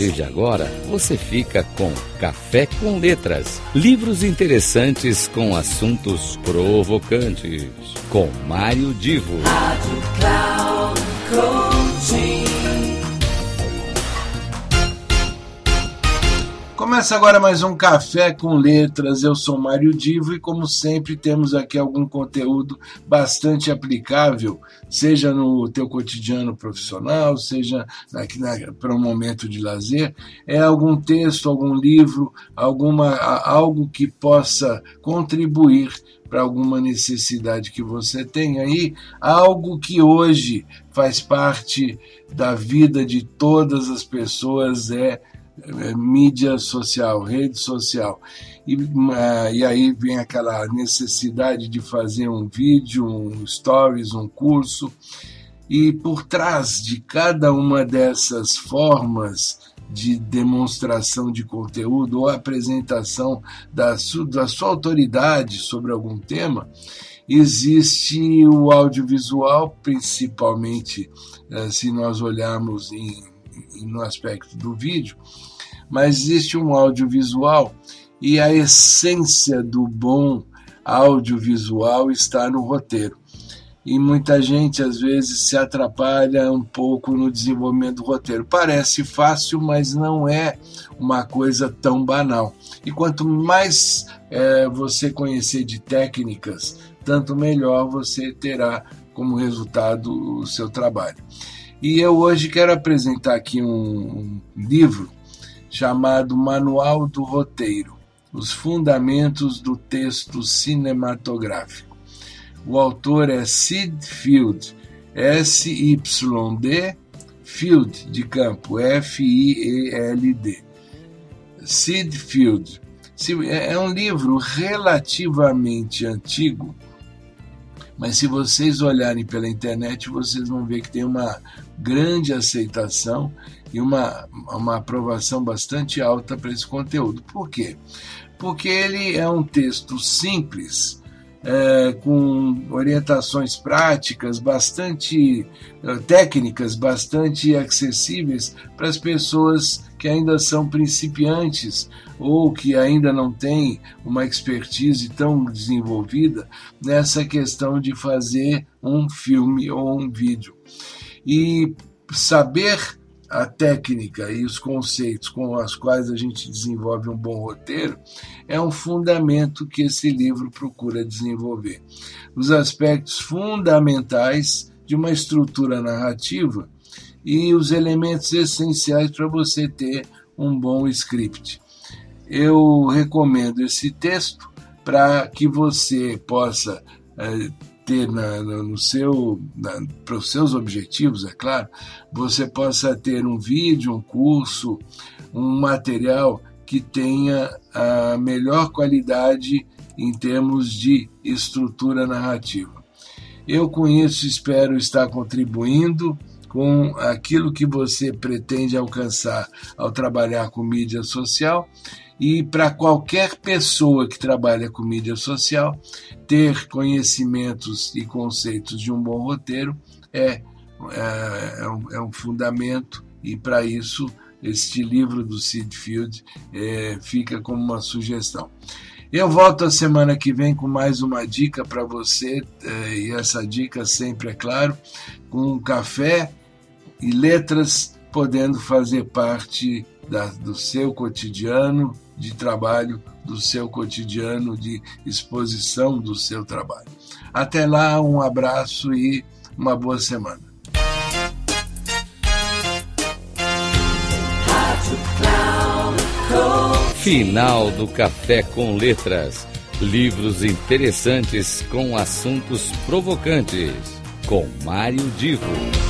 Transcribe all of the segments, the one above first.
partir de agora, você fica com Café com Letras, livros interessantes com assuntos provocantes, com Mário Divo. Rádio Cloud Começa agora mais um Café com Letras. Eu sou Mário Divo e, como sempre, temos aqui algum conteúdo bastante aplicável, seja no teu cotidiano profissional, seja para um momento de lazer. É algum texto, algum livro, alguma, algo que possa contribuir para alguma necessidade que você tem aí, algo que hoje faz parte da vida de todas as pessoas é é, mídia social, rede social. E, e aí vem aquela necessidade de fazer um vídeo, um stories, um curso. E por trás de cada uma dessas formas de demonstração de conteúdo ou apresentação da, da sua autoridade sobre algum tema, existe o audiovisual, principalmente uh, se nós olharmos em, no aspecto do vídeo, mas existe um audiovisual e a essência do bom audiovisual está no roteiro. E muita gente às vezes se atrapalha um pouco no desenvolvimento do roteiro. Parece fácil, mas não é uma coisa tão banal. E quanto mais é, você conhecer de técnicas, tanto melhor você terá como resultado o seu trabalho. E eu hoje quero apresentar aqui um, um livro chamado Manual do Roteiro Os Fundamentos do Texto Cinematográfico. O autor é Sid Field, S-Y-D, Field de campo, F-I-E-L-D. Sid Field. É, é um livro relativamente antigo, mas se vocês olharem pela internet, vocês vão ver que tem uma grande aceitação e uma, uma aprovação bastante alta para esse conteúdo. Por quê? Porque ele é um texto simples, é, com orientações práticas bastante é, técnicas, bastante acessíveis para as pessoas que ainda são principiantes ou que ainda não têm uma expertise tão desenvolvida nessa questão de fazer um filme ou um vídeo. E saber a técnica e os conceitos com os quais a gente desenvolve um bom roteiro é um fundamento que esse livro procura desenvolver. Os aspectos fundamentais de uma estrutura narrativa e os elementos essenciais para você ter um bom script. Eu recomendo esse texto para que você possa eh, ter na, no seu, para os seus objetivos, é claro, você possa ter um vídeo, um curso, um material que tenha a melhor qualidade em termos de estrutura narrativa. Eu com isso espero estar contribuindo com aquilo que você pretende alcançar ao trabalhar com mídia social e para qualquer pessoa que trabalha com mídia social, ter conhecimentos e conceitos de um bom roteiro é, é, é, um, é um, fundamento, e para isso este livro do Sid Field é, fica como uma sugestão. Eu volto a semana que vem com mais uma dica para você, é, e essa dica sempre, é claro, com café e letras podendo fazer parte da, do seu cotidiano de trabalho, do seu cotidiano de exposição do seu trabalho. Até lá, um abraço e uma boa semana. Final do Café com Letras. Livros interessantes com assuntos provocantes. Com Mário Divo.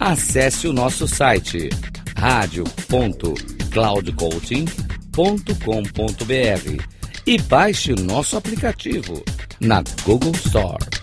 Acesse o nosso site radio.cloudcoaching.com.br e baixe o nosso aplicativo na Google Store.